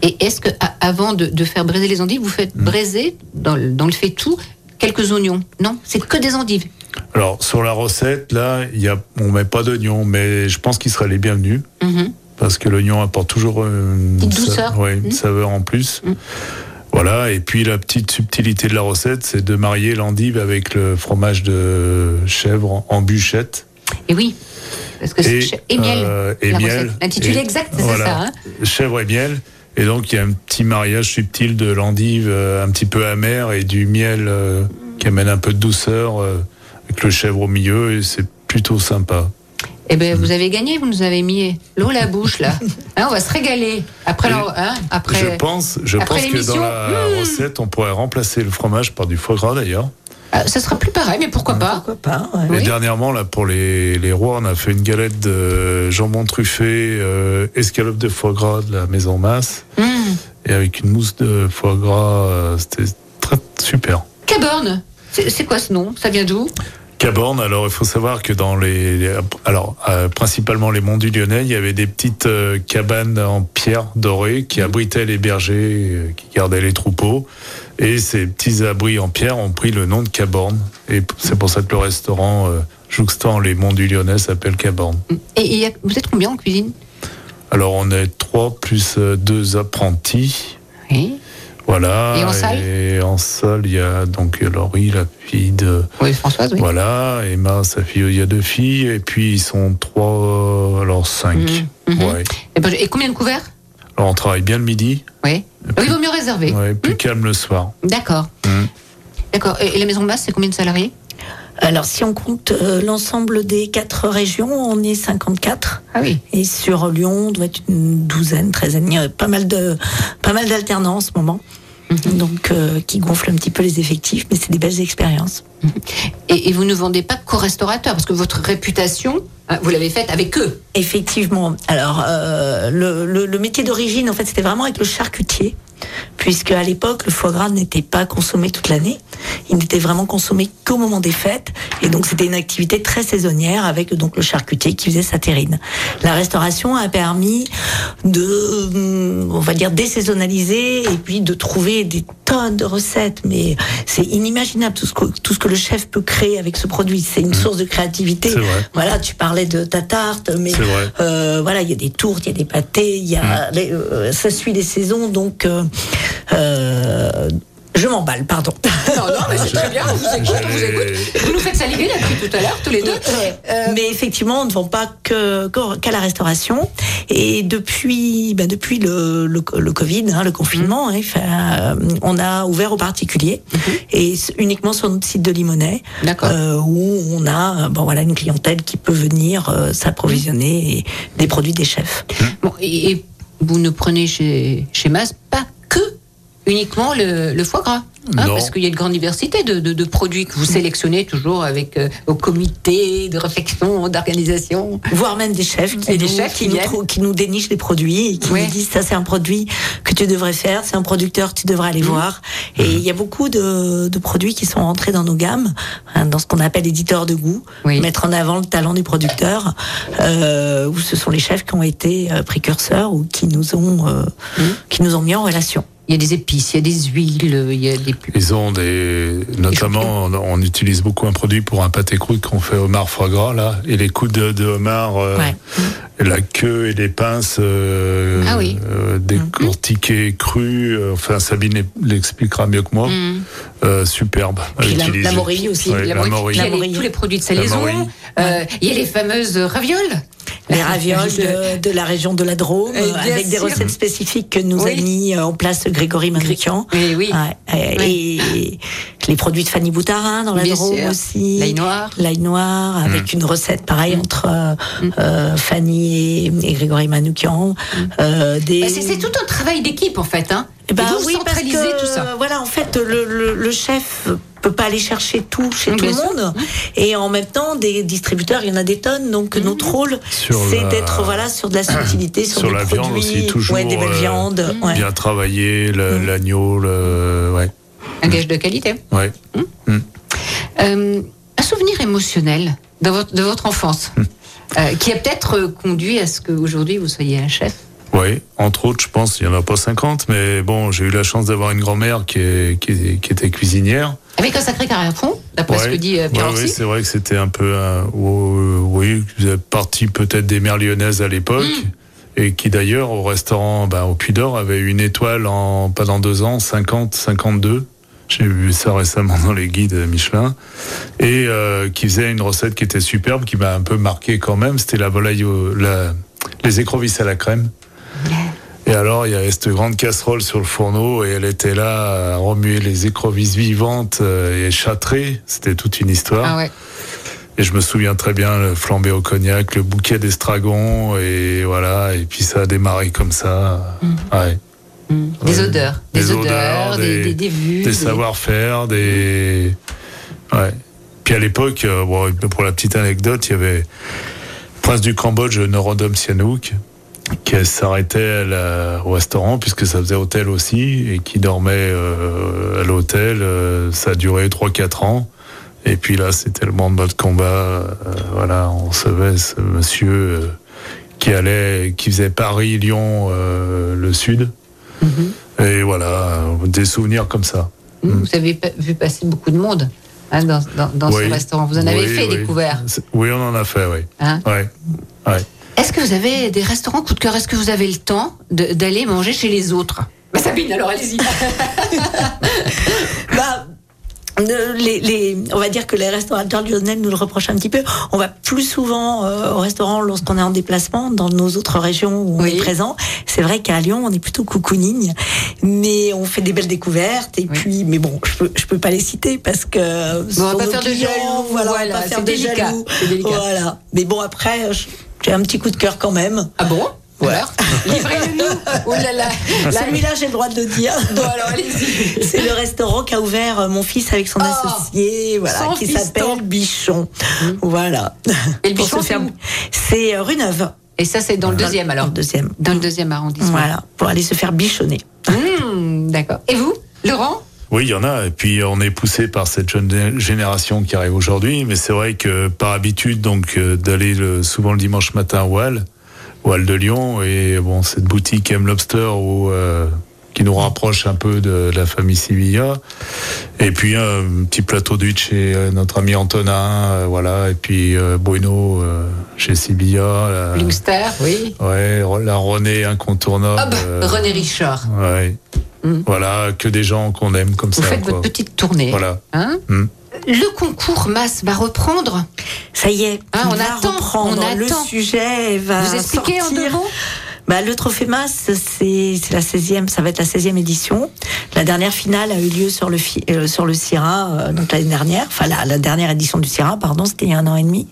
Et est-ce que avant de, de faire braiser les endives, vous faites Mm. braiser dans le, dans le faitout quelques oignons? Non, c'est que des endives. Alors sur la recette là, il y a, on met pas d'oignon, mais je pense qu'il serait les bienvenus. Mhm. parce que l'oignon apporte toujours une, sa- douceur. ouais, une Mm. saveur en plus. Mm. Voilà, et puis la petite subtilité de la recette, c'est de marier l'endive avec le fromage de chèvre en bûchette. Et oui, parce que c'est ch- et miel. euh, et la miel. L'intitulé Et- exact, c'est voilà. ça. hein Chèvre et miel. Et donc il y a un petit mariage subtil de l'endive euh, un petit peu amer et du miel euh, qui amène un peu de douceur euh, avec le chèvre au milieu et c'est plutôt sympa. Eh ben, vous avez gagné, vous nous avez mis l'eau à la bouche là. Hein, on va se régaler. Après, la- hein, après. je pense, je après pense que dans la hmm. recette, on pourrait remplacer le fromage par du foie gras d'ailleurs. Ah, ça sera plus pareil, mais pourquoi pas Pourquoi pas ouais. Et Oui. dernièrement, là, pour les, les rois, on a fait une galette de jambon truffé, euh, escalope de foie gras de la maison Masse, Hum. et avec une mousse de foie gras, euh, c'était très super. Caborne, c'est c'est quoi ce nom? Ça vient d'où? Caborne, alors il faut savoir que dans les, alors euh, principalement les monts du Lyonnais, il y avait des petites euh, cabanes en pierre dorée qui abritaient les bergers, euh, qui gardaient les troupeaux, et ces petits abris en pierre ont pris le nom de Caborne, et c'est pour ça que le restaurant jouxtant les monts du Lyonnais s'appelle Caborne. Et vous êtes combien en cuisine? Alors on est trois plus deux apprentis. Oui. Voilà. Et en salle Et en salle, il y a donc Laurie, la fille de. Oui, Françoise, oui. Voilà, Emma, sa fille, il y a deux filles, et puis ils sont trois, alors cinq. Mhm, mhm. Ouais. Et, ben, et combien de couverts? Alors on travaille bien le midi, Oui. Il vaut mieux réserver. ouais, plus calme le soir. D'accord. Mhm. D'accord. Et, et la maison de masse, c'est combien de salariés? Alors, si on compte euh, l'ensemble des quatre régions, on est 54. Ah oui. Et sur Lyon, on doit être une douzaine, treizaine. Il y a pas mal de, pas mal d'alternants en ce moment. Mhm. Donc, euh, qui gonflent un petit peu les effectifs, mais c'est des belles expériences. Et, et vous ne vendez pas qu'aux restaurateurs, parce que votre réputation, vous l'avez faite avec eux. Effectivement. Alors, euh, le métier d'origine, en fait, c'était vraiment avec le charcutier, puisque à l'époque, le foie gras n'était pas consommé toute l'année. Il n'était vraiment consommé qu'au moment des fêtes, et donc c'était une activité très saisonnière avec donc le charcutier qui faisait sa terrine. La restauration a permis de, hum, on va dire, désaisonnaliser et puis de trouver des tonnes de recettes, mais c'est inimaginable tout ce que tout ce que le chef peut créer avec ce produit. C'est une source de créativité. Voilà, tu parlais de ta tarte, mais euh, voilà, il y a des tourtes, il y a des pâtés, il y a les- euh, ça suit les saisons, donc euh, je m'emballe, pardon. Non, non, mais c'est très bien, on vous écoute, on vous écoute. Vous nous faites saliver là depuis tout à l'heure, tous les deux. Euh, Mais effectivement, on ne vend pas que qu'à la restauration. Et depuis, ben depuis le, le, le Covid, hein, le confinement, hein, il fait, euh, on a ouvert aux particuliers et c- uniquement sur notre site de D'accord. euh, où on a bon voilà une clientèle qui peut venir euh, s'approvisionner et- des produits des chefs. Bon, et, et vous ne prenez chez, chez Mas pas uniquement le, le foie gras. hein, parce qu'il y a une grande diversité de, de- de produits que vous sélectionnez toujours avec euh, vos comités de réflexion, d'organisation. voire même des chefs qui, Et des nous, chefs qui, qui nous, qui nous dénichent les produits et qui Ouais. nous disent ça c'est un produit que tu devrais faire, c'est un producteur que tu devrais aller voir. Et il y a beaucoup de, de produits qui sont entrés dans nos gammes, hein, dans ce qu'on appelle éditeur de goût, Oui. mettre en avant le talent du producteur, euh, où ce sont les chefs qui ont été euh, précurseurs ou qui nous ont euh, qui nous ont mis en relation. Il y a des épices, il y a des huiles, il y a des... Ils ont des, notamment, on, on utilise beaucoup un produit pour un pâté croûte qu'on fait homard foie gras, là, et les coups de, de homard, euh, Ouais. la queue et les pinces, euh, Ah oui. euh, décortiquées crues, euh, enfin, Sabine l'expliquera mieux que moi, Mm. Euh, superbe. à la- morille aussi, Ouais, la la morille. morille. Il y a La les- morille. tous les produits de La salaison. Euh, il y a les fameuses ravioles. les ravioles de, de la région de la Drôme, bien avec des recettes spécifiques que nous Oui. a mis en place Grégory Manoukian. Oui, oui. Ouais, et, et les produits de Fanny Boutarin dans la Bien Drôme sûr. aussi. L'ail noir. L'ail noir, avec une recette pareille entre euh, euh, Fanny et, et Grégory Manoukian. Euh, des... Bah, c'est c'est tout un travail d'équipe en fait. Hein. Et vous oui, parce que, tout ça. Voilà, en fait, le, le- le chef peut pas aller chercher tout chez Oui, tout le sûr. monde. Et en même temps, des distributeurs, il y en a des tonnes. Donc notre rôle, c'est la- d'être voilà sur de la subtilité, sur, Sur des la produits, viande aussi, toujours, ouais, des belles euh, viandes. ouais. Bien travaillé, le- l'agneau, le, ouais, Un gage de qualité. ouais. Euh, un souvenir émotionnel de votre, de votre enfance euh, qui a peut-être conduit à ce qu'aujourd'hui vous soyez un chef? Oui, entre autres, je pense, il n'y en a pas 50, mais bon, j'ai eu la chance d'avoir une grand-mère qui, est- qui, est- qui était cuisinière. Avec un sacré carré à fond, d'après ce que dit euh, Pierre ouais, Orsi. c'est vrai que c'était un peu, un- euh, oui, vous êtes parti peut-être des mers lyonnaises à l'époque, Mm. et qui d'ailleurs au restaurant, bah, au Puy d'Or, avait une étoile en pas dans deux ans, 50, 52. J'ai vu ça récemment dans les guides Michelin et euh, qui faisait une recette qui était superbe, qui m'a un peu marqué quand même. C'était la volaille, au- la, les écrevisses à la crème. Et alors, il y avait cette grande casserole sur le fourneau et elle était là à remuer les écrevisses vivantes euh, et châtrées. C'était toute une histoire. Ah ouais. Et je me souviens très bien le flambé au cognac, le bouquet d'estragon et voilà. Et puis ça a démarré comme ça. Ouais. Mm. Des odeurs, des, odeurs, des, des, des vues. des savoir-faire, des. Ouais. Puis à l'époque, euh, bon, pour la petite anecdote, il y avait Prince du Cambodge, Norodom Sihanouk, qui s'arrêtait au restaurant, puisque ça faisait hôtel aussi, et qui dormait euh, à l'hôtel. euh, ça a duré 3-4 ans. Et puis là, c'était tellement de mode combat. euh, voilà, on recevait ce monsieur euh, qui allait, qui faisait Paris-Lyon, euh, le sud. Et voilà, des souvenirs comme ça. Mm. Vous avez vu passer beaucoup de monde hein, dans, dans, dans Oui. ce restaurant. Vous en avez Oui, fait oui. découvert. Oui, on en a fait, oui. Hein Ouais. Ouais. Est-ce que vous avez des restaurants coup de cœur? Est-ce que vous avez le temps d'aller manger chez les autres? Bah Sabine, alors allez-y. Bah, euh, les, les- on va dire que les restaurateurs lyonnais nous le reprochent un petit peu. On va plus souvent euh, au restaurant lorsqu'on est en déplacement dans nos autres régions où on est présent. C'est vrai qu'à Lyon, on est plutôt coucounigne, mais on fait des belles découvertes. Et Oui. puis, mais bon, je peux, je peux pas les citer parce que ce on va pas faire de jaloux, Voilà, on va voilà, pas faire c'est de délicat, jaloux. délicat. Voilà. Mais bon, après, je- j'ai un petit coup de cœur quand même. Ah bon Ouais. Alors, livrez-le nous. Oh là là. Là, Celui-là, j'ai le droit de le dire. Bon, alors allez-y. C'est le restaurant qu'a ouvert euh, mon fils avec son Oh, associé, voilà, qui s'appelle Bichon. Voilà. Et le Bichon, faire- c'est euh, rue Neuve. Et ça, c'est dans le deuxième alors Dans le deuxième. Dans le deuxième arrondissement. Voilà, pour aller se faire bichonner. Mmh, D'accord. Et vous, Laurent Oui, il y en a. Et puis, on est poussé par cette jeune génération qui arrive aujourd'hui. Mais c'est vrai que par habitude, donc, euh, d'aller le- souvent le dimanche matin au Hall, au Hall de Lyon. Et bon, cette boutique M Lobster où, euh, qui nous rapproche un peu de la famille Sivilla. Et puis, un petit plateau d'huile chez euh, notre ami Antonin. euh, voilà. Et puis, euh, Bruno chez Sivilla. la- Lungster, oui. Ouais, la René incontournable. Ah bah, René Richard. Ouais. Mm. Voilà, que des gens qu'on aime comme Vous ça. faites quoi. votre petite tournée. Voilà. Hein Mm. Le concours masse va reprendre. Ça y est, il on va attend, reprendre. on Le attend. sujet va Vous expliquez en sortir. deux mots Bah, le trophée masse, c'est la 16e, ça va être la 16e édition. La dernière finale a eu lieu sur le, euh, sur le CIRA, euh, donc l'année dernière. Enfin, la, la dernière édition du CIRA, pardon, c'était il y a un an et demi.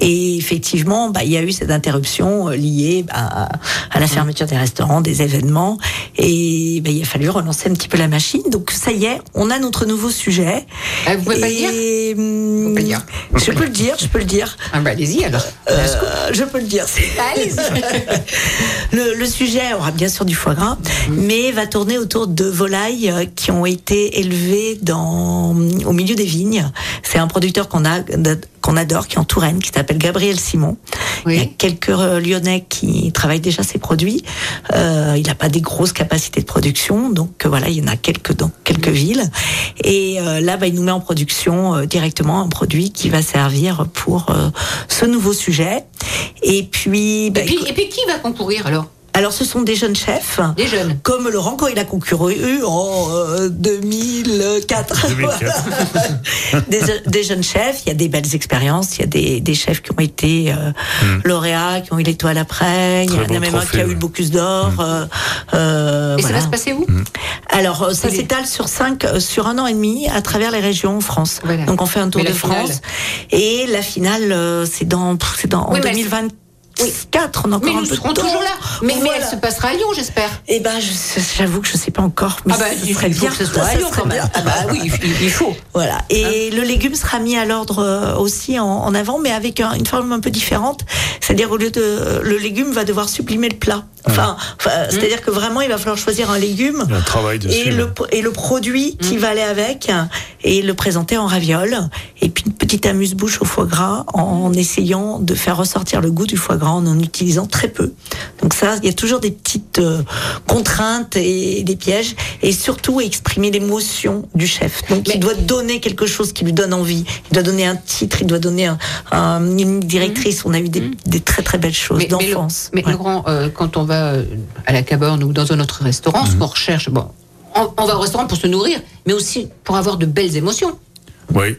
Et effectivement, bah, il y a eu cette interruption euh, liée bah, à, la fermeture des restaurants, des événements. Et bah, il a fallu relancer un petit peu la machine. Donc, ça y est, on a notre nouveau sujet. Ah, Vous pouvez pas le dire? Et, hum, pas dire. Je peux le dire, je peux le dire. ah bah, Allez-y alors. Euh, je peux le dire. Allez-y. le, le sujet aura bien sûr du foie gras, mais va tourner autour de volailles euh, qui ont été élevées dans, au milieu des vignes. C'est un producteur qu'on a qu'on adore, qui est en Touraine, qui s'appelle Gabriel Simon. Oui. Il y a quelques euh, Lyonnais qui travaillent déjà ses produits. Euh, il n'a pas des grosses capacités de production, donc euh, voilà, il y en a quelques dans quelques villes. Et euh, là, bah, il nous met en production directement un produit qui va servir pour ce nouveau sujet. Et puis, bah, Et puis, et puis qui va concourir alors? Alors, ce sont des jeunes chefs. Des jeunes. Comme Laurent, quand il a concouru en euh, 2004. 2004. des, des jeunes chefs, il y a des belles expériences. Il y a des, des chefs qui ont été euh, lauréats, qui ont eu l'étoile après. Il y en a même un qui a eu ouais. le Bocuse d'Or. euh, euh, Et ça va se passer où? Alors, euh, ça s'étale sur cinq, euh, sur un an et demi à travers les régions en France. Voilà. Donc, on fait un tour Mais de finale France. Et la finale, euh, c'est dans, c'est dans, en Oui, mais elle- 2024. On a encore Mais un nous peu serons de temps. toujours là. Mais, mais Voilà. elle se passera à Lyon, j'espère. Eh ben, j'avoue que je sais pas encore. Mais Ah bah, ce il serait faut bien que ce soit à Ça Lyon quand même. bien. Ah bah oui, il- faut. Voilà. Et le légume sera mis à l'ordre euh, aussi en, en avant, mais avec un- une forme un peu différente. C'est-à-dire au lieu de le légume va devoir sublimer le plat. Enfin, enfin, c'est-à-dire que vraiment il va falloir choisir un légume Il y a un travail dessus. et le et le produit qui va aller avec et le présenter en ravioles et puis une petite amuse-bouche au foie gras en essayant de faire ressortir le goût du foie gras en en utilisant très peu. Donc ça, il y a toujours des petites euh, contraintes et des pièges et surtout exprimer l'émotion du chef. Donc Mais- il doit donner quelque chose qui lui donne envie. Il doit donner un titre, il doit donner un- un- une directrice. On a eu des, des très très belles choses Mais, mais, d'enfance. mais Ouais. Laurent, euh, quand on va euh, à la Caborne ou dans un autre restaurant, ce qu'on recherche, bon, on, on va au restaurant pour se nourrir, mais aussi pour avoir de belles émotions. Oui.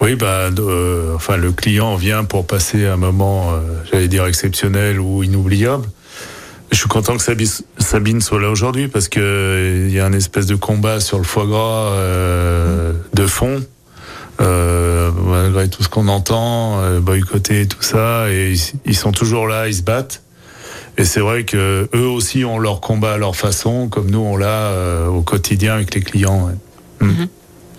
Oui, bah, euh, enfin, le client vient pour passer un moment, euh, j'allais dire exceptionnel ou inoubliable. Je suis content que Sabine, soit là aujourd'hui parce que euh, il y a un espèce de combat sur le foie gras euh, de fond. Euh, malgré tout ce qu'on entend, euh, boycotter tout ça, et ils, sont toujours là, ils se battent. Et c'est vrai que eux aussi ont leur combat à leur façon, comme nous on l'a euh, au quotidien avec les clients. ouais.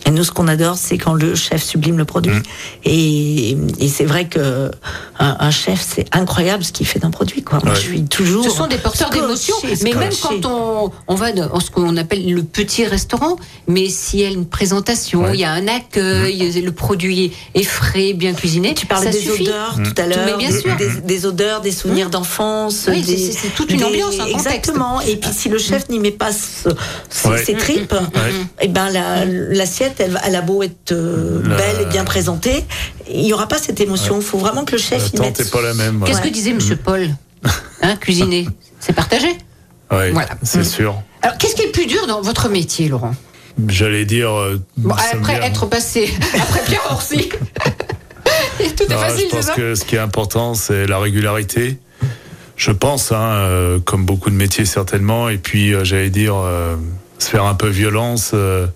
Et nous, ce qu'on adore, c'est quand le chef sublime le produit. Mm. Et, et c'est vrai que un, un chef, c'est incroyable ce qu'il fait d'un produit. Quoi. Moi, Ouais. je suis toujours. Ce sont des porteurs d'émotions. Mais même quand on, on va dans ce qu'on appelle le petit restaurant, mais s'il y a une présentation, Ouais. il y a un accueil, le produit est frais, bien cuisiné, Tu parlais ça des suffit. odeurs tout à Mais l'heure, bien des, sûr. des- des odeurs, des souvenirs d'enfance. Oui, c'est- toute une ambiance, un contexte. Exactement. Et puis si le chef n'y met pas ce- ce- Ouais. ses tripes, et ben la- l'assiette, elle, va- elle a beau être euh, La- belle et bien présentée, il n'y aura pas cette émotion. Il faut vraiment que le chef y L'attente mette. n'est pas la même. Qu'est-ce que disait Monsieur Paul hein, Cuisiner, c'est partagé. Ouais, Voilà. c'est Mm. sûr. Alors, qu'est-ce qui est le plus dur dans votre métier, Laurent J'allais dire. euh, Bon, après être passé après Pierre Orsi. Et tout est facile, je c'est pense ça que ce qui est important, c'est la régularité. Je pense, hein, euh, comme beaucoup de métiers certainement, et puis euh, j'allais dire euh, se faire un peu violence euh,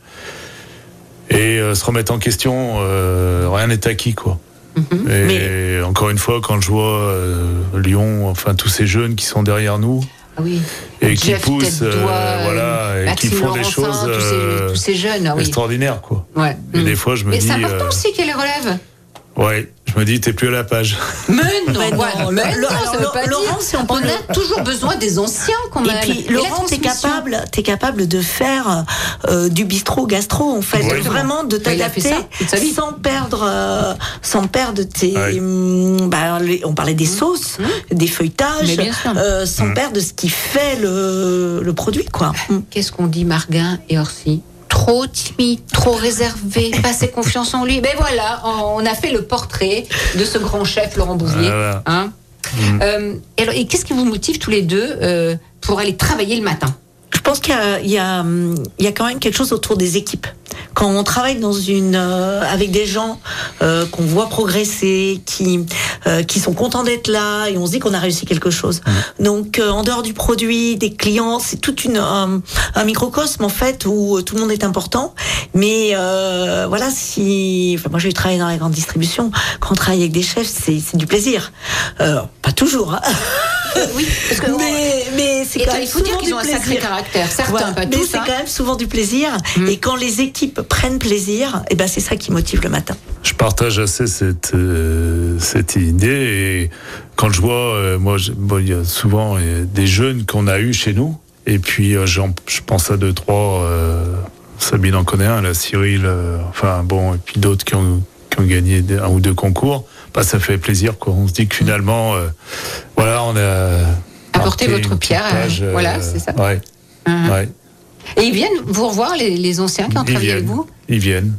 et euh, se remettre en question. euh, rien n'est acquis, quoi. Mhm. Et encore une fois, quand je vois euh, Lyon, enfin tous ces jeunes qui sont derrière nous Ah oui. et qui Jeff poussent, euh, voilà, et qui font des choses tous ces, tous ces jeunes. Ah oui. extraordinaires, quoi. Ouais. Et Mm. des fois, je me Mais dis, c'est important euh, aussi qu'elle les relève. Ouais, je me dis, t'es plus à la page. Mais non, Mais non, voilà. Mais le- non, alors, ça veut pas Laurent, dire. si on peut On le- a toujours besoin des anciens quand même. Et puis la Laurent, t'es capable, t'es capable de faire euh, du bistrot gastro en fait, Oui. vraiment de Bah, t'adapter sans perdre, euh, sans perdre tes, Ouais. hum, bah, les- on parlait des sauces, des feuilletages, euh, sans perdre ce qui fait le, le produit quoi. Qu'est-ce qu'on dit Marguin et Orsi? Trop timide, trop réservé, pas assez confiance en lui. Ben voilà, on a fait le portrait de ce grand chef Laurent Bouvier. Voilà. Hein Euh, et qu'est-ce qui vous motive tous les deux euh, pour aller travailler le matin? Je pense qu'il y a quand même quelque chose autour des équipes. Quand on travaille dans une, euh, avec des gens euh, qu'on voit progresser, qui, euh, qui sont contents d'être là, et on se dit qu'on a réussi quelque chose. Donc, euh, en dehors du produit, des clients, c'est toute une un, un microcosme en fait où euh, tout le monde est important. Mais euh, voilà, si, enfin, moi j'ai travaillé dans la grande distribution. Quand on travaille avec des chefs, c'est c'est du plaisir. Euh, pas toujours. Hein. Oui, parce que mais mais c'est quand même il faut dire souvent qu'ils du ont un sacré plaisir. caractère. Certains, Voilà. pas mais tous. c'est hein. quand même souvent du plaisir. Mm. Et quand les équipes prennent plaisir, et ben c'est ça qui motive le matin. Je partage assez cette, euh, cette idée et quand je vois, euh, moi, bon, il y a souvent euh, des jeunes qu'on a eu chez nous et puis euh, j'en- je pense à deux, trois, euh, Sabine en connaît un, la Cyril, euh, enfin bon, et puis d'autres qui ont, qui ont gagné un ou deux concours, bah, ça fait plaisir quoi. On se dit que finalement, euh, voilà, on a Apportez votre pierre, page, euh, voilà, c'est ça. Ouais, Hein. ouais. Et ils viennent vous revoir, les, les anciens qui ont travaillé avec vous? Ils viennent.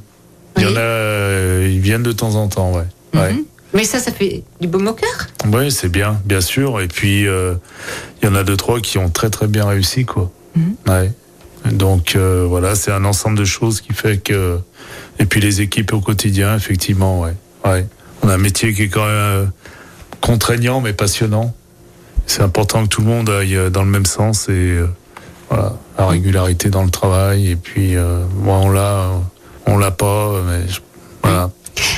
Il y en a, euh, ils viennent de temps en temps, ouais. ouais. Mhm. Mais ça, ça fait du baume au cœur? Oui, c'est bien, bien sûr. Et puis, euh, il y en a deux, trois qui ont très, très bien réussi, quoi. Mhm. Ouais. Donc, euh, voilà, c'est un ensemble de choses qui fait que. Et puis, les équipes au quotidien, effectivement, ouais. ouais. On a un métier qui est quand même euh, contraignant, mais passionnant. C'est important que tout le monde aille euh, dans le même sens et euh, voilà, la régularité dans le travail. Et puis, moi, on l'a, on l'a pas, mais je- voilà.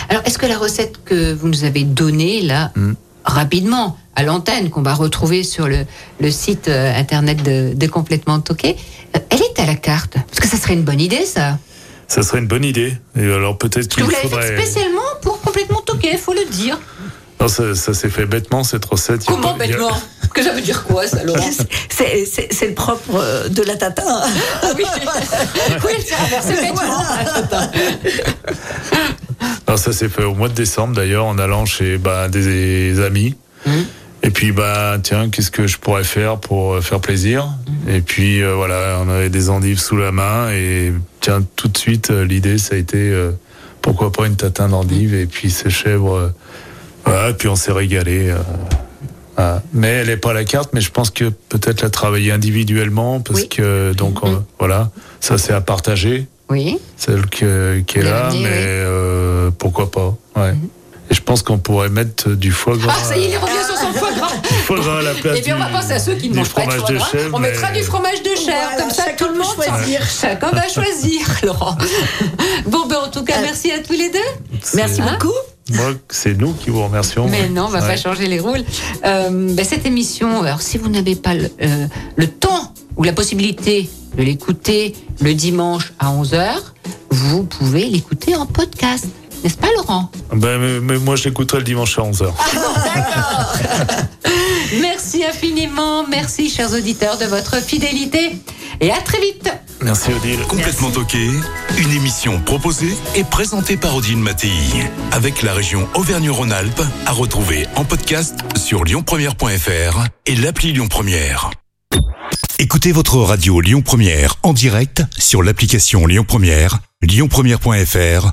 Alors, est-ce que la recette que vous nous avez donnée, là, Mm. rapidement, à l'antenne, qu'on va retrouver sur le, le site euh, internet de, de Complètement Toqué, euh, elle est à la carte? Parce que ça serait une bonne idée, ça. Ça serait une bonne idée. Et alors, peut-être qu'il vous l'avez faudrait. fait spécialement pour Complètement Toqué, faut le dire. Non, ça, ça s'est fait bêtement cette recette. Comment a- bêtement Que ça veut dire quoi, ça, Laurent C'est- le propre euh, de la tatin. Oui, oui c'est bêtement. Non, ça s'est fait au mois de décembre d'ailleurs en allant chez bah, des amis. Mhm. Et puis bah tiens, qu'est-ce que je pourrais faire pour euh, faire plaisir? Et puis euh, voilà, on avait des endives sous la main et tiens tout de suite l'idée ça a été euh, pourquoi pas une tatin d'endives et puis ces chèvres. euh, voilà, et puis on s'est régalé. euh, voilà. Mais elle est pas à la carte, mais je pense que peut-être la travailler individuellement parce Oui. que donc on- voilà, ça c'est à partager Oui. celle que- qui est là, dit, mais oui. euh, pourquoi pas. Ouais. Et je pense qu'on pourrait mettre du foie gras. Ah, ça y est, il revient sur son foie gras. du foie gras à la place Et puis on va penser à ceux qui ne du mangent pas de fromage foie de gras. chèvre, on mettra mais- du fromage de chèvre, Voilà, comme ça chacun tout le monde choisir. Chacun va choisir, Laurent. Bon, ben en tout cas, Euh, merci à tous les deux. Merci Hein beaucoup. Moi, c'est nous qui vous remercions. Mais non, on va Ouais. pas changer les rôles. Euh, ben, cette émission, alors si vous n'avez pas le, euh, le temps ou la possibilité de l'écouter le dimanche à 11h, vous pouvez l'écouter en podcast. N'est-ce pas, Laurent? Ben, mais, mais moi, je l'écouterai le dimanche à 11h. Merci infiniment. Merci, chers auditeurs, de votre fidélité. Et à très vite. Merci Odile. Complètement toqué, une émission proposée et présentée par Odile Mattei, avec la région Auvergne-Rhône-Alpes, à retrouver en podcast sur lyonpremière.fr et l'appli Lyon Première. Écoutez votre radio Lyon Première en direct sur l'application Lyon Première, lyonpremière.fr